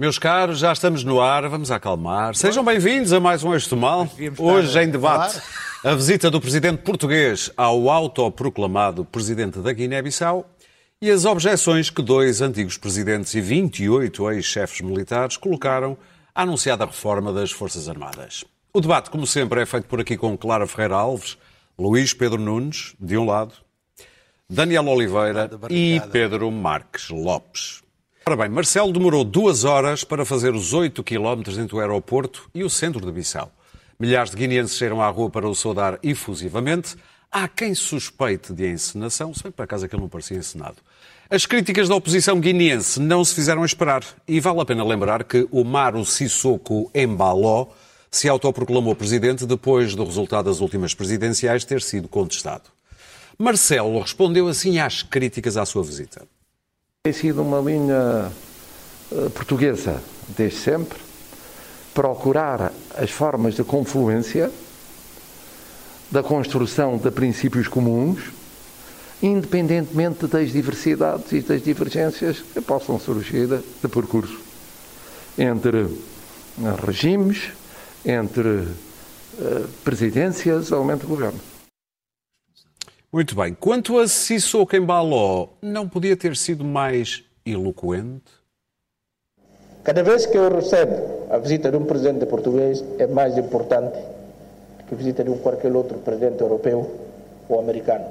Meus caros, já estamos no ar, vamos acalmar. Sejam bem-vindos a mais um Eixo Mal. Hoje em debate, a visita do presidente português ao autoproclamado presidente da Guiné-Bissau e as objeções que dois antigos presidentes e 28 ex-chefes militares colocaram à anunciada reforma das Forças Armadas. O debate, como sempre, é feito por aqui com Clara Ferreira Alves, Luís Pedro Nunes, de um lado, Daniel Oliveira e Pedro Marques Lopes. Ora bem, Marcelo demorou duas horas para fazer os 8 quilómetros entre o aeroporto e o centro de Bissau. Milhares de guineenses saíram à rua para o saudar efusivamente. Há quem suspeite de encenação, se bem por acaso aquilo não parecia encenado. As críticas da oposição guineense não se fizeram esperar e vale a pena lembrar que o Maru Sissoko Embaló se autoproclamou presidente depois do resultado das últimas presidenciais ter sido contestado. Marcelo respondeu assim às críticas à sua visita. Tem sido uma linha uh, portuguesa, desde sempre, procurar as formas de confluência, da construção de princípios comuns, independentemente das diversidades e das divergências que possam surgir de percurso entre regimes, entre uh, presidências ou de governo. Muito bem. Quanto a Sissoko Embaló, não podia ter sido mais eloquente? Cada vez que eu recebo a visita de um presidente português é mais importante que a visita de um qualquer outro presidente europeu ou americano.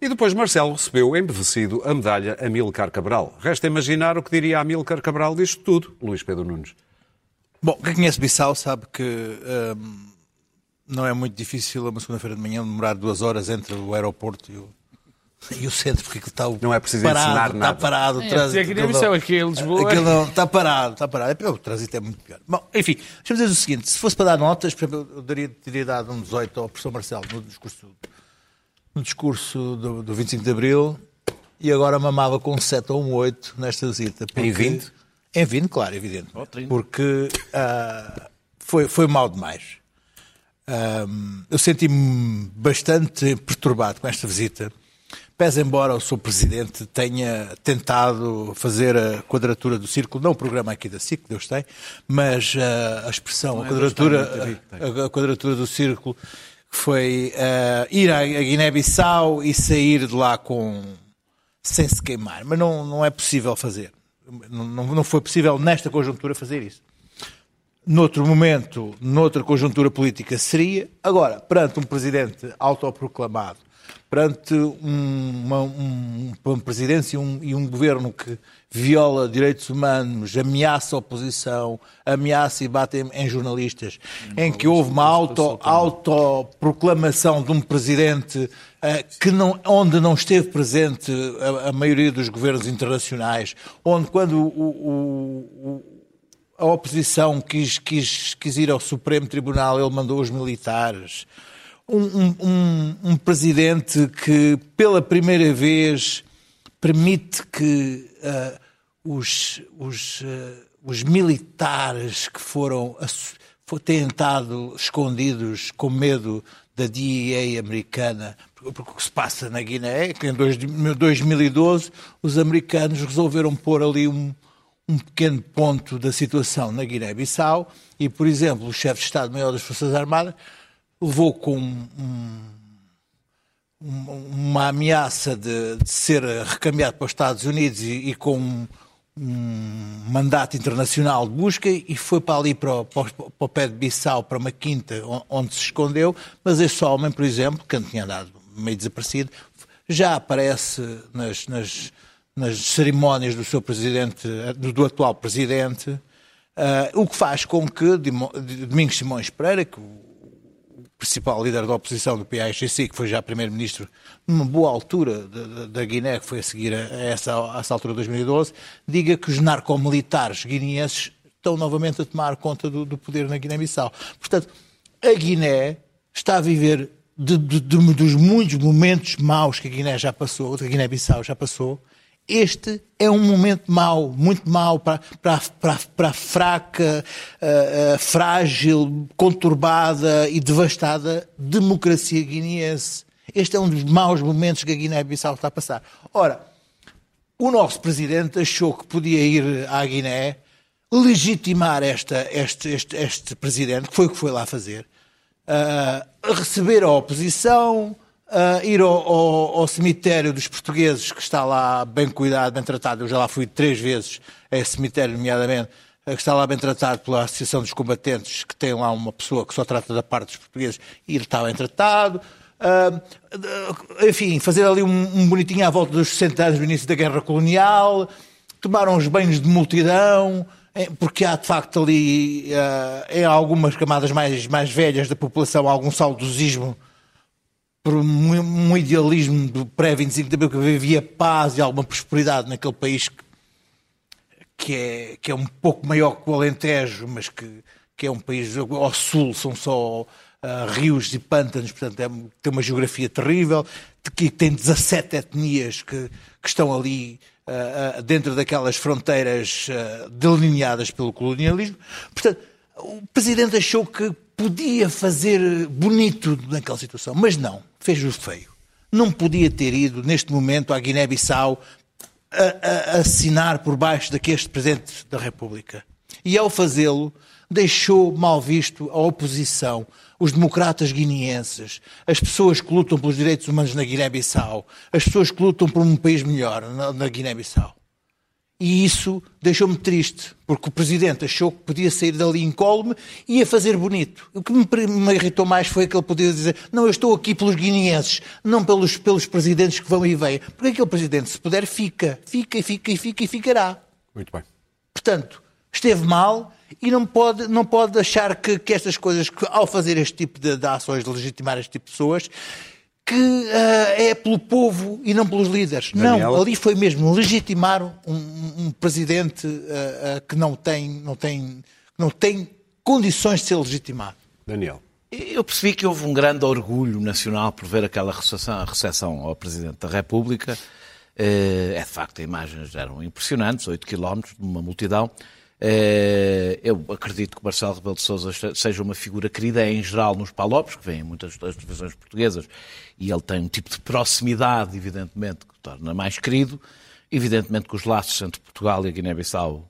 E depois Marcelo recebeu, embevecido, a medalha Amílcar Cabral. Resta imaginar o que diria Amílcar Cabral disto tudo, Luís Pedro Nunes. Bom, quem conhece Bissau sabe que hum, não é muito difícil, uma segunda-feira de manhã, demorar duas horas entre o aeroporto e o, e o centro, porque aquilo está não é preciso parado, ensinar está nada. parado. O É, trânsito, aqui aquilo Missão, não- aqui em Lisboa. aquilo não- está parado, está parado. É, O trânsito é muito pior. Bom, enfim, deixa-me dizer o seguinte: se fosse para dar notas, por exemplo, eu daria, teria dado um 18 ao professor Marcelo no discurso, no discurso do, do 25 de Abril e agora mamava com um 7 ou um 8 nesta visita. porque- Em 20? Em 20, claro, evidente. Porque ah, foi, foi mal demais. Ahm, eu senti-me bastante perturbado com esta visita. Pese embora o Sr. Presidente tenha tentado fazer a quadratura do círculo, não o programa aqui da SIC, Deus tem, mas ah, a expressão, a quadratura, a, a quadratura do círculo, que foi ah, ir à, Guiné-Bissau e sair de lá com sem se queimar. Mas não, não é possível fazer. Não não foi possível nesta conjuntura fazer isso noutro momento, noutra conjuntura política seria. Agora, perante um presidente autoproclamado, perante um- uma, um- uma presidência e um, e um governo que viola direitos humanos, ameaça a oposição, ameaça e bate em, em jornalistas, em que houve uma auto, autoproclamação de um presidente eh, que não, onde não esteve presente a, a maioria dos governos internacionais, onde quando o- o- o, a oposição quis, quis, quis ir ao Supremo Tribunal, ele mandou os militares. Um, um- um- presidente que, pela primeira vez, permite que ah, os, os, ah, os militares que foram, estado escondidos com medo da DEA americana, porque o que se passa na Guiné é que em dois- 2012 os americanos resolveram pôr ali um, um pequeno ponto da situação na Guiné-Bissau e, por exemplo, o chefe de Estado-Maior das Forças Armadas levou com um- um- uma ameaça de, de ser recambiado para os Estados Unidos e, e com um, um mandato internacional de busca e foi para ali, para o, para o- pé de Bissau, para uma quinta on- onde se escondeu, mas este homem, por exemplo, que tinha andado meio desaparecido, já aparece nas, nas, nas cerimónias do seu presidente, do, do atual presidente, ah, o que faz com que Domingos Simões Pereira, que o principal líder da oposição do PAIGC, que foi já primeiro-ministro numa boa altura da Guiné, que foi a seguir a essa, a essa altura de 2012, diga que os narcomilitares guineenses estão novamente a tomar conta do, do poder na Guiné-Bissau. Portanto, a Guiné está a viver de- de- de- dos muitos momentos maus que a Guiné já passou, que a Guiné-Bissau já passou, este é um momento mau, muito mau para, para, para, para a fraca, ah, ah, frágil, conturbada e devastada democracia guineense. Este é um dos maus momentos que a Guiné-Bissau está a passar. Ora, o nosso presidente achou que podia ir à Guiné legitimar esta, este, este, este presidente, que foi o que foi lá fazer, uh, receber a oposição, uh, ir ao, ao, ao, cemitério dos portugueses, que está lá bem cuidado, bem tratado. Eu já lá fui três vezes a esse cemitério, nomeadamente, uh, que está lá bem tratado pela Associação dos Combatentes, que tem lá uma pessoa que só trata da parte dos portugueses, e ele está bem tratado. Uh, enfim, fazer ali um, um, bonitinho à volta dos 60 anos do início da Guerra Colonial, tomaram os banhos de multidão, porque há de facto ali, uh, em algumas camadas mais, mais velhas da população, algum saudosismo por um, idealismo do pré-25 de abril que havia paz e alguma prosperidade naquele país que, que, é, que é um pouco maior que o Alentejo, mas que, que é um país ao sul, são só uh, rios e pântanos, portanto é, tem uma geografia terrível, que tem 17 etnias que, que estão ali uh, dentro daquelas fronteiras uh, delineadas pelo colonialismo. Portanto, o Presidente achou que podia fazer bonito naquela situação, mas não, fez o feio. Não podia ter ido, neste momento, à Guiné-Bissau a, a, assinar por baixo daqueste Presidente da República. E ao fazê-lo, deixou mal visto a oposição, os democratas guineenses, as pessoas que lutam pelos direitos humanos na Guiné-Bissau, as pessoas que lutam por um país melhor na, na Guiné-Bissau. E isso deixou-me triste, porque o Presidente achou que podia sair dali incólume e ia fazer bonito. O que me, me irritou mais foi que ele podia dizer não, eu estou aqui pelos guineenses, não pelos, pelos presidentes que vão e vêm. Porque aquele Presidente, se puder, fica, fica e fica e fica e ficará. Muito bem. Portanto, esteve mal e não pode, não pode achar que, que estas coisas, que, ao fazer este tipo de, de ações, de legitimar este tipo de pessoas, que uh, é pelo povo e não pelos líderes. Daniel. Não, ali foi mesmo legitimar um, um presidente uh, uh, que não tem, não, tem, não tem condições de ser legitimado. Daniel. Eu percebi que houve um grande orgulho nacional por ver aquela recepção, recepção ao Presidente da República. É de facto, as imagens eram impressionantes, 8 quilómetros de uma multidão. Eu acredito que Marcelo Rebelo de Sousa seja uma figura querida em geral nos palopes, que vêm em muitas das televisões portuguesas, e ele tem um tipo de proximidade, evidentemente, que o torna mais querido. Evidentemente que os laços entre Portugal e a Guiné-Bissau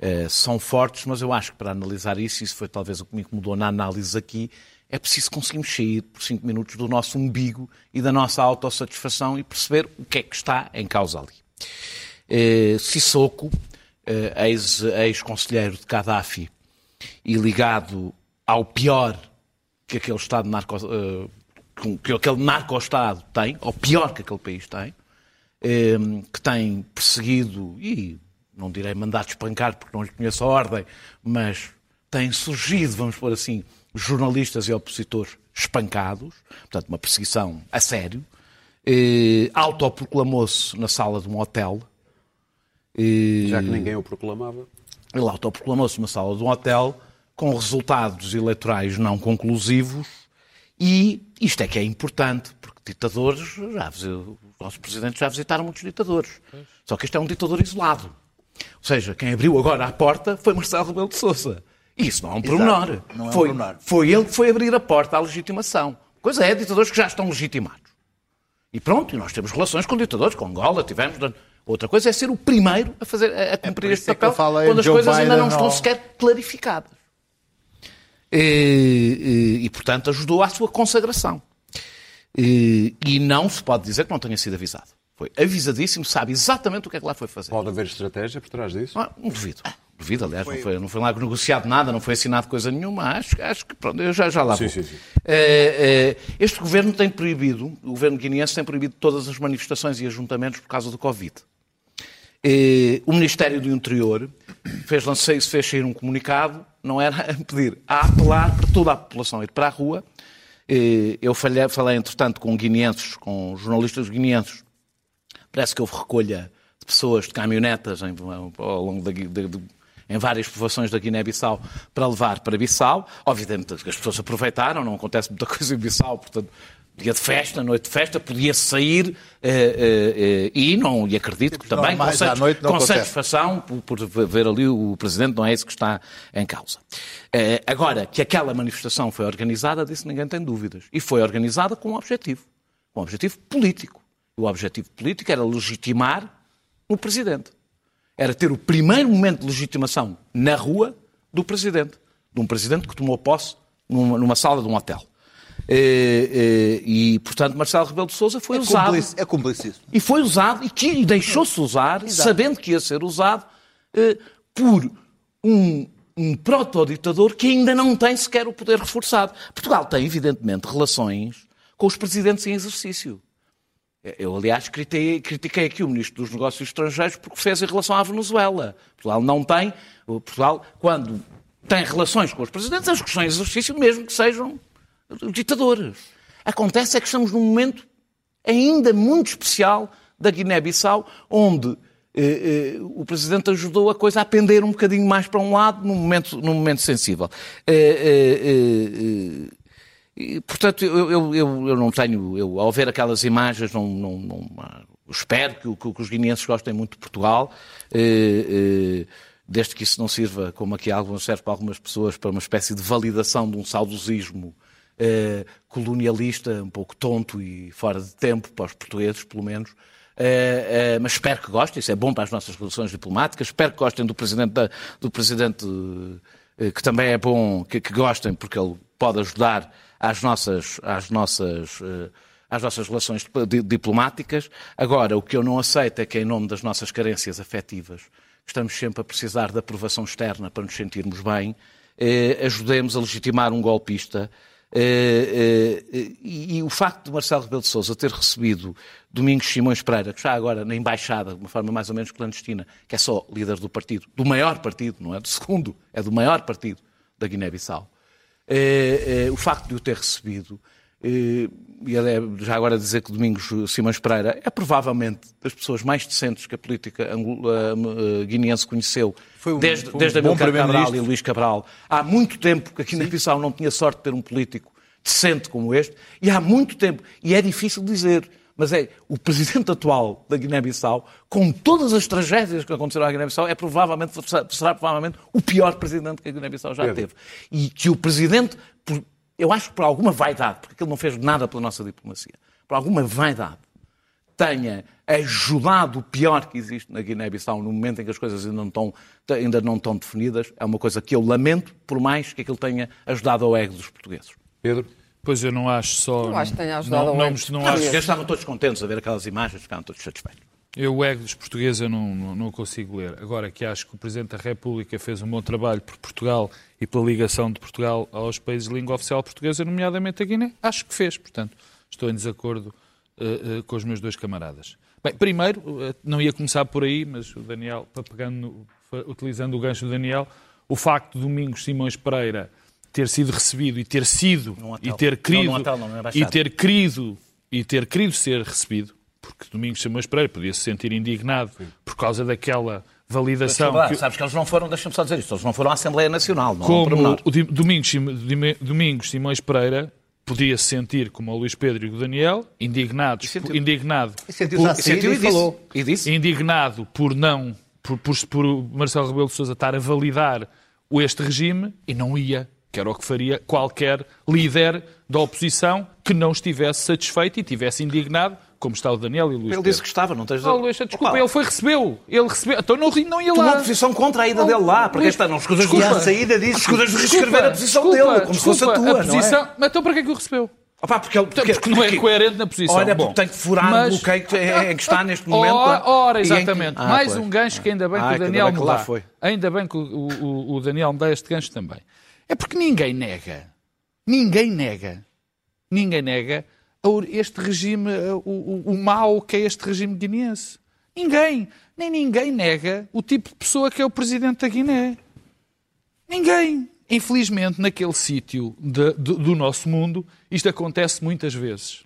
eh, são fortes, mas eu acho que para analisar isso, isso foi talvez o que me incomodou na análise aqui, é preciso conseguirmos sair por cinco minutos do nosso umbigo e da nossa autossatisfação e perceber o que é que está em causa ali. Eh, Sissoko uh, ex-conselheiro de Gaddafi e ligado ao pior que aquele Estado narco, uh, que aquele narco-Estado tem, ao pior que aquele país tem, uh, que tem perseguido e não direi mandado espancar porque não lhe conheço a ordem, mas tem surgido, vamos pôr assim, jornalistas e opositores espancados, portanto, uma perseguição a sério. Eh, autoproclamou-se na sala de um hotel e... Já que ninguém o proclamava. Ele autoproclamou-se uma sala de um hotel com resultados eleitorais não conclusivos e isto é que é importante, porque ditadores, já, os nossos presidentes já visitaram muitos ditadores. Só que este é um ditador isolado. Ou seja, quem abriu agora a porta foi Marcelo Rebelo de Sousa. E isso não é um pormenor. Não é foi, um pormenor. foi ele que foi abrir a porta à legitimação. Coisa é, ditadores que já estão legitimados. E pronto, e nós temos relações com ditadores, com Angola, tivemos Outra coisa é ser o primeiro a, fazer, a, cumprir é este papel quando as Joe coisas Biden ainda não estão sequer clarificadas. E, e, portanto, ajudou à sua consagração. E, e, não se pode dizer que não tenha sido avisado. Foi avisadíssimo, sabe exatamente o que é que lá foi fazer. Pode haver estratégia por trás disso? Não, não duvido. Duvido, aliás, foi... Não, foi, não foi lá negociado nada, não foi assinado coisa nenhuma. Acho, acho que, pronto, eu já, já lá vou. Sim, sim, sim. É, é, este governo tem proibido, o governo guineense tem proibido todas as manifestações e ajuntamentos por causa do Covid. Eh, o Ministério do Interior fez, lancei, fez sair um comunicado, não era a pedir, a apelar para toda a população ir para a rua. Eh, eu falei, falei, entretanto, com guineenses, com jornalistas guineenses. Parece que houve recolha de pessoas de caminhonetas em, ao longo da, de, de, em várias povoações da Guiné-Bissau para levar para Bissau. Obviamente as pessoas aproveitaram, não acontece muita coisa em Bissau, portanto dia de festa, noite de festa, podia sair uh, uh, uh, e não, e acredito que também com, satis com satisfação por, por, ver ali o Presidente, não é isso que está em causa. agora, que aquela manifestação foi organizada, disso ninguém tem dúvidas. E foi organizada com um objetivo, um objetivo político. O objetivo político era legitimar no Presidente. Era ter o primeiro momento de legitimação na rua do Presidente. De um Presidente que tomou posse numa, numa sala de um hotel. E, e, e, portanto, Marcelo Rebelo de Sousa foi é usado. Cúmplice, é cúmplice. E foi usado, e, que, deixou-se usar, Exato. sabendo que ia ser usado, eh, por um, um proto-ditador que ainda não tem sequer o poder reforçado. Portugal tem, evidentemente, relações com os presidentes em exercício. Eu, aliás, critiquei, critiquei, aqui o Ministro dos Negócios Estrangeiros porque fez em relação à Venezuela. Portugal não tem. Portugal, quando tem relações com os presidentes, as que estão em exercício, mesmo que sejam ditadores. Acontece é que estamos num momento ainda muito especial da Guiné-Bissau, onde eh, eh, o Presidente ajudou a coisa a pender um bocadinho mais para um lado num momento, num momento sensível. Eh, e, portanto, eu, eu, eu, não tenho, eu, ao ver aquelas imagens, não, não, não espero que, que, os guineenses gostem muito de Portugal, desde que isso não sirva, como aqui alguns serve para algumas pessoas, para uma espécie de validação de um saudosismo eh, colonialista, um pouco tonto e fora de tempo, para os portugueses, pelo menos. Uh, uh, mas espero que gostem, isso é bom para as nossas relações diplomáticas. Espero que gostem do presidente, da, do presidente uh, que também é bom que, que, gostem, porque ele pode ajudar às nossas, às nossas, às nossas relações diplomáticas. Agora, o que eu não aceito é que, em nome das nossas carências afetivas, estamos sempre a precisar de aprovação externa para nos sentirmos bem, ajudemos a legitimar um golpista eh, eh, e, o facto de Marcelo Rebelo de Sousa ter recebido Domingos Simões Pereira, que está agora na embaixada, de uma forma mais ou menos clandestina, que é só líder do partido, do maior partido, não é do segundo, é do maior partido da Guiné-Bissau. Eh, o facto de o ter recebido e é já agora dizer que Domingos Simões Pereira é provavelmente das pessoas mais decentes que a política guineense conheceu um, desde, um desde Amílcar Cabral e Luís Cabral. Há muito tempo que aqui na Bissau não tinha sorte de ter um político decente como este, e há muito tempo, e é difícil dizer, mas é o presidente atual da Guiné-Bissau, com todas as tragédias que aconteceram à Guiné-Bissau, é provavelmente, será provavelmente o pior presidente que a Guiné-Bissau já teve. E que o presidente, eu acho que por alguma vaidade, porque ele não fez nada pela nossa diplomacia, por alguma vaidade, tenha ajudado o pior que existe na Guiné-Bissau no momento em que as coisas ainda não, estão, ainda não estão definidas, é uma coisa que eu lamento, por mais que aquilo tenha ajudado ao ego dos portugueses. Pedro? Pois eu não acho só. Eu acho que tenha ajudado não, ao ego. Não, não, não acho... Eles estavam todos contentes a ver aquelas imagens, ficaram todos satisfeitos. Eu, o ego dos portugueses, eu não, não, não, consigo ler. Agora que acho que o Presidente da República fez um bom trabalho por Portugal e pela ligação de Portugal aos países de língua oficial portuguesa, nomeadamente a Guiné, acho que fez. Portanto, estou em desacordo uh, uh, com os meus dois camaradas. Bem, primeiro, uh, não ia começar por aí, mas o Daniel, pegando, utilizando o gancho do Daniel, o facto de Domingos Simões Pereira ter sido recebido e ter sido e ter querido não, não, e ter querido e ter querido ser recebido porque Domingos Simões Pereira podia se sentir indignado Sim. por causa daquela validação. Mas, que... Sabes que eles não foram, deixa-me só dizer isto, eles não foram à Assembleia Nacional, não Como o Domingos, Domingos Simões Pereira podia se sentir, como o Luís Pedro e o Daniel, indignados, sentiu, indignado, e sentiu, por, sentiu e, falou. E disse. indignado por não, por, por, por Marcelo Rebelo de Sousa estar a validar este regime e não ia que era o que faria qualquer líder da oposição que não estivesse satisfeito e tivesse indignado como está o Daniel e o Luís Ele Pedro. disse que estava, não tens... Oh, Luís, desculpa, Opa. ele foi, recebeu. Ele recebeu. Então não, não ia lá. Tomou posição contra a ida dele lá, porque esta não escusas de... a saída disse... Escusas de reescrever a posição desculpa, dele, como desculpa, se fosse a tua, a posição... não é? Mas então para que é que o recebeu? Opa, porque, ele, porque, porque não é coerente na posição. Olha, Bom, tem que furar mas... o bloqueio que, é, que está neste momento. Ora, ora exatamente. Que... Ah, Mais pois. um gancho que ainda bem ah, que o Daniel me dá. Foi. Ainda bem que o, o, o Daniel me dá este gancho também. É porque ninguém nega, ninguém nega, ninguém nega este regime, o, o, o mau que é este regime guineense. Ninguém, nem ninguém nega o tipo de pessoa que é o presidente da Guiné. Ninguém. Infelizmente, naquele sítio do nosso mundo, isto acontece muitas vezes.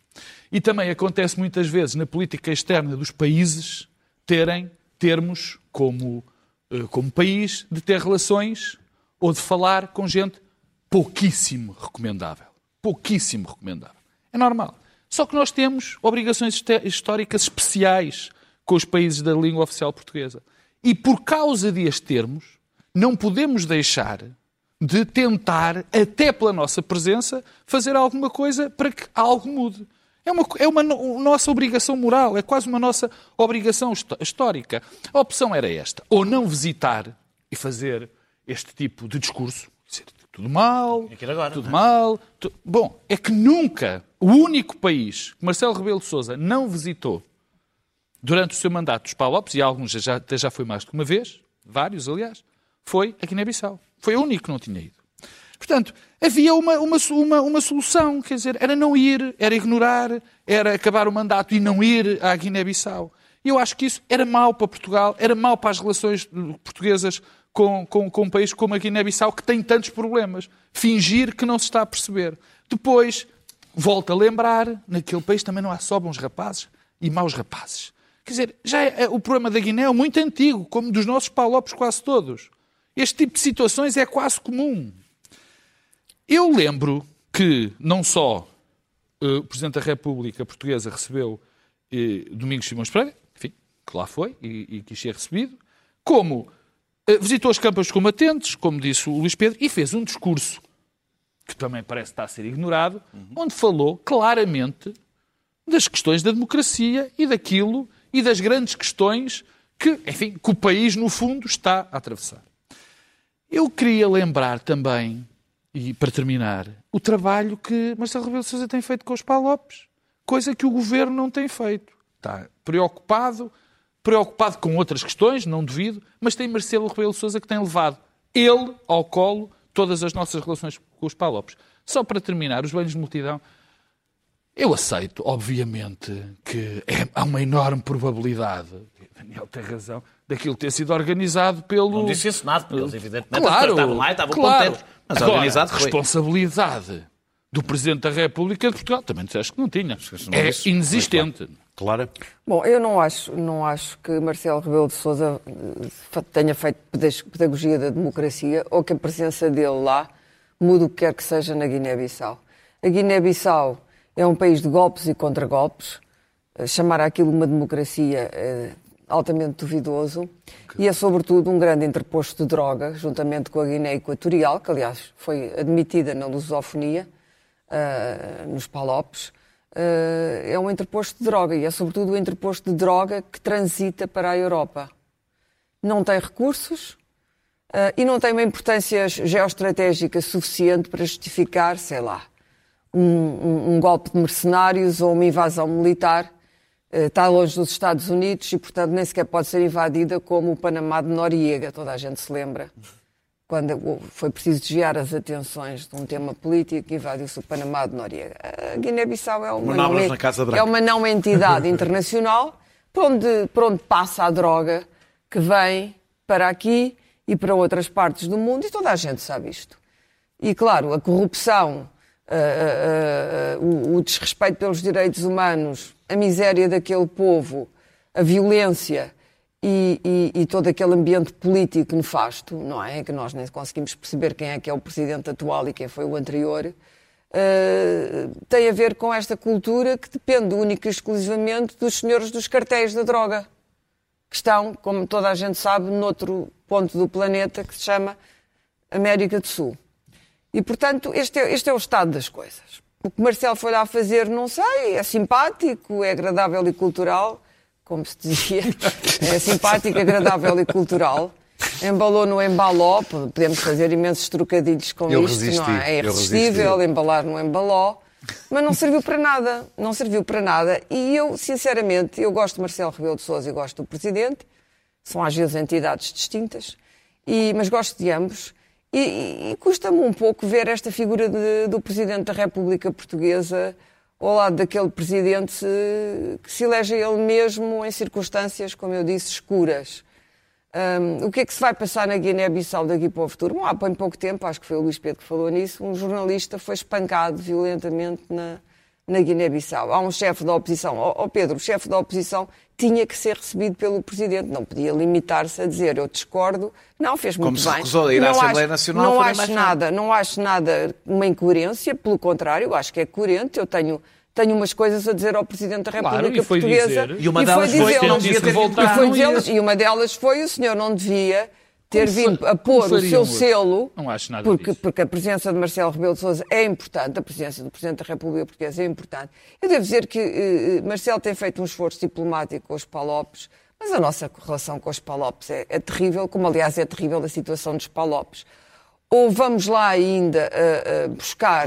E também acontece muitas vezes na política externa dos países terem termos como, eh, como país de ter relações ou de falar com gente pouquíssimo recomendável. Pouquíssimo recomendável. É normal. Só que nós temos obrigações históricas especiais com os países da língua oficial portuguesa. E por causa de as termos, não podemos deixar de tentar, até pela nossa presença, fazer alguma coisa para que algo mude. É uma, é uma nossa obrigação moral, é quase uma nossa obrigação histórica. A opção era esta: ou não visitar e fazer este tipo de discurso, tudo mal, agora, tudo. É? mal. Tu... Bom, é que nunca o único país que Marcelo Rebelo de Sousa não visitou durante o seu mandato dos Paulo Lopes, e alguns já, até já foi mais do que uma vez, vários aliás, foi a Guiné-Bissau. Foi o único que não tinha ido. Portanto, havia uma, uma, uma, uma, solução, quer dizer, era não ir, era ignorar, era acabar o mandato e não ir à Guiné-Bissau. E eu acho que isso era mau para Portugal, era mau para as relações portuguesas com, com, com um país como a Guiné-Bissau, que tem tantos problemas. Fingir que não se está a perceber. Depois, volta a lembrar, naquele país também não há só bons rapazes e maus rapazes. Quer dizer, já é, é, o problema da Guiné é muito antigo, como dos nossos palopes quase todos. Este tipo de situações é quase comum. Eu lembro que não só uh, o Presidente da República Portuguesa recebeu uh, Domingos Simões Pereira, enfim, que lá foi e, e quis ser recebido, como visitou as campas combatentes, como disse o Luís Pedro, e fez um discurso que também parece estar a ser ignorado, uhum. onde falou claramente das questões da democracia e daquilo e das grandes questões que, enfim, que o país, no fundo, está a atravessar. Eu queria lembrar também e para terminar, o trabalho que Marcelo Rebelo de Sousa tem feito com os Palopes, coisa que o governo não tem feito. Está preocupado, preocupado com outras questões, não duvido, mas tem Marcelo Rebelo Sousa que tem levado ele ao colo todas as nossas relações com os Palopes. Só para terminar, os banhos de multidão, eu aceito, obviamente, que é, há uma enorme probabilidade, Daniel tem razão, daquilo ter sido organizado pelo. Não disse isso nada, porque eles evidentemente claro, estavam lá e estavam claro. contentes. Mas Agora, organizado foi. responsabilidade do Presidente da República de Portugal, também disseste que não tinha. é inexistente. Clara? Bom, eu não acho, não acho que Marcelo Rebelo de Sousa eh, tenha feito pedagogia da democracia ou que a presença dele lá mude o que quer que seja na Guiné-Bissau. A Guiné-Bissau é um país de golpes e contragolpes. Eh, chamar aquilo uma democracia é altamente duvidoso e é, sobretudo, um grande interposto de droga, juntamente com a Guiné Equatorial, que, aliás, foi admitida na lusofonia, uh, nos Palopes. Uh, é um interposto de droga e é, sobretudo, o um interposto de droga que transita para a Europa. Não tem recursos uh, e não tem uma importância geoestratégica suficiente para justificar, sei lá, um, um, golpe de mercenários ou uma invasão militar está longe dos Estados Unidos e, portanto, nem sequer pode ser invadida como o Panamá de Noriega, toda a gente se lembra. Quando foi preciso desviar as atenções de um tema político, invadiu-se o Panamá de Noriega. A Guiné-Bissau é uma, não, é uma não entidade internacional por onde, por onde passa a droga que vem para aqui e para outras partes do mundo, e toda a gente sabe isto. E, claro, a corrupção, uh, uh, uh, o, o desrespeito pelos direitos humanos a miséria daquele povo, a violência e, e, e, todo aquele ambiente político nefasto, não é? Que nós nem conseguimos perceber quem é que é o presidente atual e quem foi o anterior, uh, tem a ver com esta cultura que depende única e exclusivamente dos senhores dos cartéis da droga, que estão, como toda a gente sabe, noutro ponto do planeta que se chama América do Sul. E, portanto, este é, este é o estado das coisas. O que Marcelo foi lá fazer, não sei, é simpático, é agradável e cultural, como se dizia. É simpático, agradável e cultural. Embalou no embaló, podemos fazer imensos trocadilhos com eu isto, resisti, não é? É irresistível embalar no embaló, mas não serviu para nada, não serviu para nada. E eu, sinceramente, eu gosto de Marcelo Rebelo de Sousa e gosto do Presidente, são às vezes entidades distintas, e, mas gosto de ambos. E, e custa-me um pouco ver esta figura de, do Presidente da República Portuguesa ao lado daquele Presidente que se elege ele mesmo em circunstâncias, como eu disse, escuras. Um, o que é que se vai passar na Guiné-Bissau daqui para o futuro? Bom, há bem pouco tempo, acho que foi o Luís Pedro que falou nisso, um jornalista foi espancado violentamente na, na Guiné-Bissau. Há um chefe da oposição. Ó oh, oh Pedro, o chefe da oposição tinha que ser recebido pelo Presidente. Não podia limitar-se a dizer eu discordo. Não, fez muito Como bem. Como se recusou a ir não à Assembleia Nacional. Não acho, nada, não acho nada uma incoerência. Pelo contrário, acho que é coerente. Eu tenho tenho umas coisas a dizer ao Presidente da República claro, e Portuguesa. Dizer, e uma delas foi, foi, não devia ter e, foi dizer, e uma delas foi o senhor não devia ter vindo a pôr o seu selo, não acho nada porque, disso. porque a presença de Marcelo Rebelo de Sousa é importante, a presença do Presidente da República Portuguesa é importante. Eu devo dizer que eh, Marcelo tem feito um esforço diplomático com os Palopes, mas a nossa relação com os Palopes é, é terrível, como aliás é terrível a situação dos Palopes. Ou vamos lá ainda uh, uh, buscar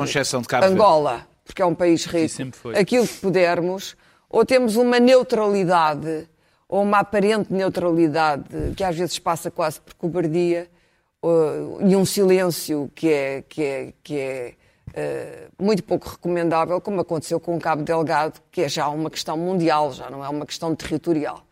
Angola, porque é um país rico, aquilo que pudermos, ou temos uma neutralidade ou uma aparente neutralidade que às vezes passa quase por cobardia e um silêncio que é, que é, que é uh, muito pouco recomendável, como aconteceu com o Cabo Delgado, que é já uma questão mundial, já não é uma questão territorial.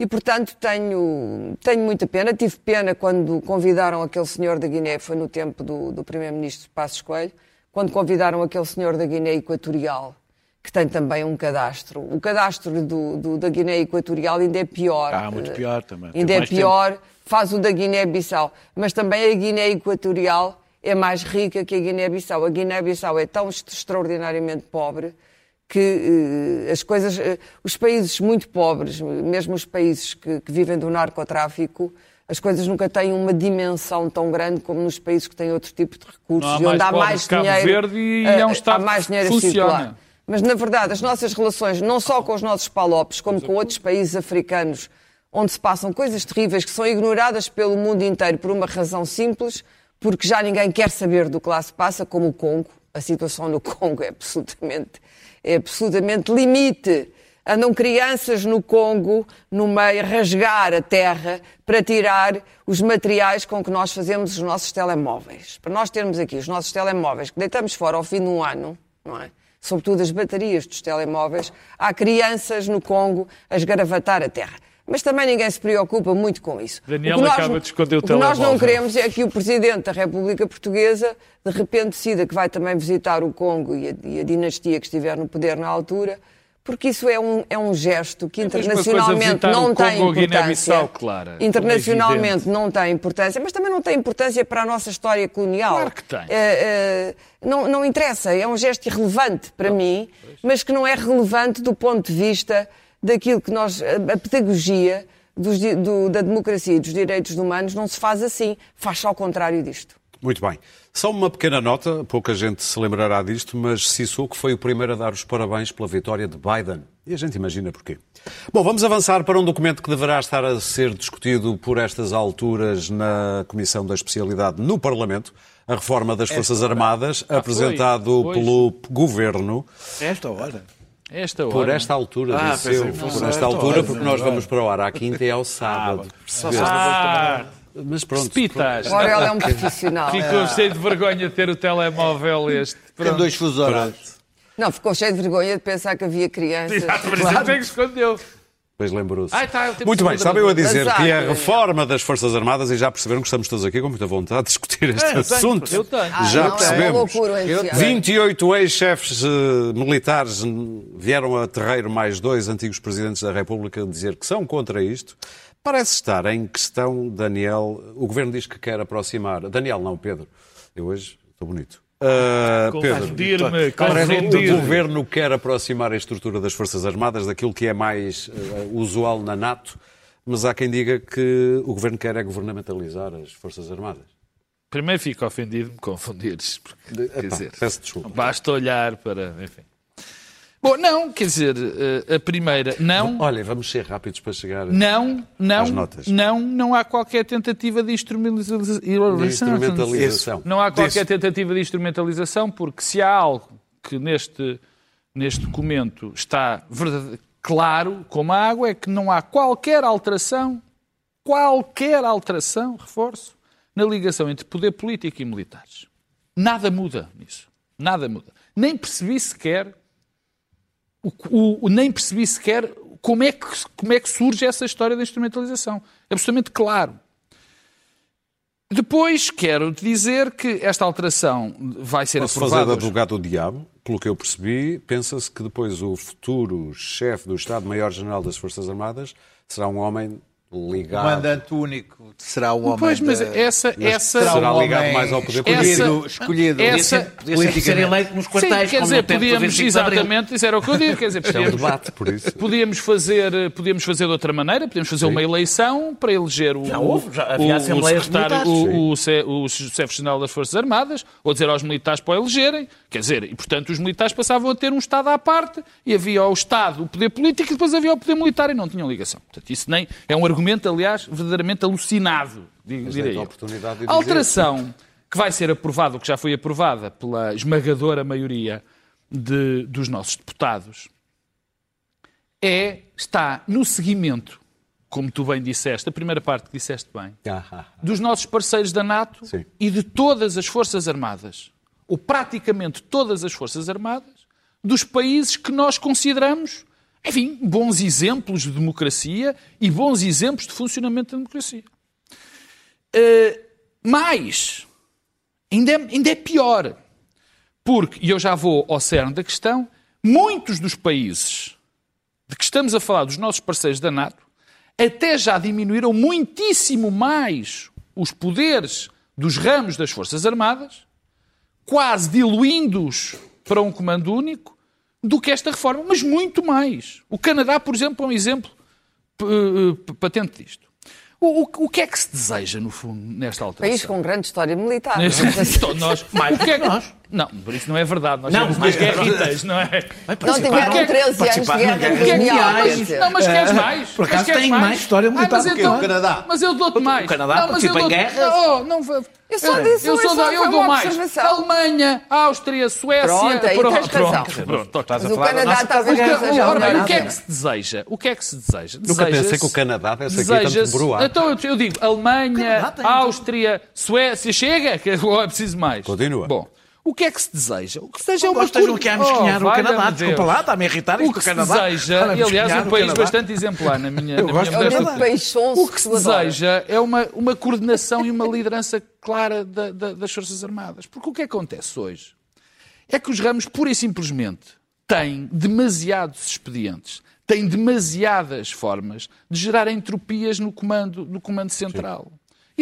E, portanto, tenho, tenho muita pena. Tive pena quando convidaram aquele senhor da Guiné, foi no tempo do, do Primeiro-Ministro Passos Coelho, quando convidaram aquele senhor da Guiné Equatorial que tem também um cadastro. O cadastro do, do, da Guiné Equatorial ainda é pior. Ah, muito pior também. Ainda é pior, tempo. faz o da Guiné-Bissau. Mas também a Guiné Equatorial é mais rica que a Guiné-Bissau. A Guiné-Bissau é tão extraordinariamente pobre que uh, as coisas, uh, os países muito pobres, mesmo os países que, que, vivem do narcotráfico, as coisas nunca têm uma dimensão tão grande como nos países que têm outro tipo de recursos e onde há mais dinheiro. Verde e é um eh, Estado há mais dinheiro funciona. a circular. Mas, na verdade, as nossas relações, não só com os nossos palopes, como com outros países africanos, onde se passam coisas terríveis que são ignoradas pelo mundo inteiro por uma razão simples, porque já ninguém quer saber do que lá se passa, como o Congo. A situação no Congo é absolutamente, é absolutamente limite. Andam crianças no Congo, no meio, a rasgar a terra para tirar os materiais com que nós fazemos os nossos telemóveis. Para nós termos aqui os nossos telemóveis que deitamos fora ao fim de um ano, não é? Sobretudo as baterias dos telemóveis, há crianças no Congo a esgaravatar a terra. Mas também ninguém se preocupa muito com isso. Daniel nós, acaba de esconder o, telemóvel. O que nós não queremos é que o Presidente da República Portuguesa de repente decida que vai também visitar o Congo e a, e a dinastia que estiver no poder na altura porque isso é um, é um gesto que é internacionalmente não tem importância. Clara, internacionalmente é não tem importância, mas também não tem importância para a nossa história colonial. Claro que tem. É, é, não, não interessa, é um gesto irrelevante para não, mim, pois. mas que não é relevante do ponto de vista daquilo que nós. a, a pedagogia dos, do, da democracia e dos direitos humanos não se faz assim, faz ao contrário disto. Muito bem. Só uma pequena nota, pouca gente se lembrará disto, mas Sissoko foi o primeiro a dar os parabéns pela vitória de Biden. E a gente imagina porquê. Bom, vamos avançar para um documento que deverá estar a ser discutido por estas alturas na Comissão da Especialidade no Parlamento, a reforma das Forças Armadas, ah, apresentado foi, pelo Governo. Esta hora. Esta hora. Por esta altura, ah, disse eu. Por esta altura, porque nós vamos para o ar à quinta e ao sábado. Ah, ah. Mas pronto. Pitas. O Aurel é um profissional. Ficou cheio de vergonha de ter o telemóvel este. Tem dois fusos horários. Não, ficou cheio de vergonha de pensar que havia crianças. Exato, por isso é que escondeu. Depois lembrou-se. tá, Muito bem, estava eu a dizer Exato. que é a reforma das Forças Armadas, e já perceberam que estamos todos aqui com muita vontade de discutir este é, assunto. Eu tenho. Ah, já não, percebemos. É loucura, 28 ex-chefes uh, militares vieram a terreiro mais dois antigos presidentes da República dizer que são contra isto. Parece estar em questão, Daniel. O governo diz que quer aproximar. Daniel, não, Pedro. Eu hoje estou bonito. Uh, Pedro, parece que o governo quer aproximar a estrutura das Forças Armadas daquilo que é mais uh, usual na NATO, mas há quem diga que o governo quer é governamentalizar as Forças Armadas. Primeiro fico ofendido de me confundires. Porque, quer dizer, peço desculpa. Basta olhar para. Enfim. Bom, não, quer dizer, eh, a primeira, não. Olha, vamos ser rápidos para chegar não, não, às notas. Não, não há qualquer tentativa de instrumentalização. De instrumentalização. Não há qualquer tentativa de instrumentalização, porque se há algo que neste, neste documento está claro como a água, é que não há qualquer alteração, qualquer alteração, reforço, na ligação entre poder político e militares. Nada muda nisso. Nada muda. Nem percebi sequer o, o, nem percebi sequer como é, que, como é que surge essa história da instrumentalização. É absolutamente claro. Depois quero dizer que esta alteração vai ser Posso aprovada. fazer de advogado do diabo? Pelo que eu percebi, pensa-se que depois o futuro chefe do Estado-Maior-General das Forças Armadas será um homem ligado. Comandante único será o homem. Pois, mas essa. Mas essa será ligado mais ao poder político. escolhido, escolhido essa, Podia sempre ser eleito nos quartéis. Sim, quer dizer, podíamos, exatamente, isso era o que eu digo, quer dizer, Isto é um podíamos, debate, por isso. podíamos, fazer, podíamos fazer de outra maneira, podíamos fazer uma eleição para eleger o, Já houve, já havia o, o assembleias secretário, militares. o, o, ce- o chefe-geral das Forças Armadas, ou dizer aos militares para o elegerem, quer dizer, e portanto os militares passavam a ter um Estado à parte, e havia o Estado, o poder político, e depois havia o poder militar, e não tinham ligação. Portanto, isso nem é um argumento, aliás, verdadeiramente alucinado, digo, direi a eu. oportunidade de dizer- alteração que vai ser aprovada, ou que já foi aprovada pela esmagadora maioria de- dos nossos deputados, é, está no seguimento, como tu bem disseste, a primeira parte que disseste bem, Ah, ah, ah. dos nossos parceiros da NATO Sim. e de todas as Forças Armadas, ou praticamente todas as Forças Armadas, dos países que nós consideramos, enfim, bons exemplos de democracia e bons exemplos de funcionamento da democracia. Uh, mais, ainda é, ainda é pior, porque, e eu já vou ao cerne da questão, muitos dos países de que estamos a falar, dos nossos parceiros da NATO, até já diminuíram muitíssimo mais os poderes dos ramos das Forças Armadas, quase diluindo-os para um comando único, do que esta reforma, mas muito mais. O Canadá, por exemplo, é um exemplo eh, eh, patente disto. O, o- o que é que se deseja, no fundo, nesta alteração? País com grande história militar. Neste- assim. Nós, mais do que é que nós? Não, por isso não é verdade. Nós Não, temos mas- umas guerritas, não é? Não tiveram 13 anos de guerra colonial. mundiais. quer Não, mas queres mais? por acaso tem mais história militar mas do que então- o Canadá. Mas eu dou-te mais. Canadá não, mas eu participa em guerras. Oh, não, vou- Eu só disse, eu sou da- eu dou mais. observação. Alemanha, Áustria, Suécia. Pronto, aí pronto, tens razão. pronto, pronto. Estás a o falar Canadá talvez O não seja ora bem, uma o que é que se deseja? O que é que se deseja? Nunca pensei que o Canadá desse aqui tanto broar. Então eu, eu digo, Alemanha, Canadá tem- Áustria, Suécia, chega? Que é preciso mais. Continua. Bom, o que é que se deseja? O que se deseja é uma Gostas do cur- que há a mesquinhar Oh, o Canadá? Desculpa lá, está-me a irritar O que se Canadá. deseja, Está-me a e aliás um o país bastante exemplar na minha, Eu na gosto minha É o modesta país o que se deseja é uma, uma coordenação e uma liderança clara da- da- das Forças Armadas. Porque o que acontece hoje é que os ramos, pura e simplesmente, têm demasiados expedientes, têm demasiadas formas de gerar entropias no comando, no comando central.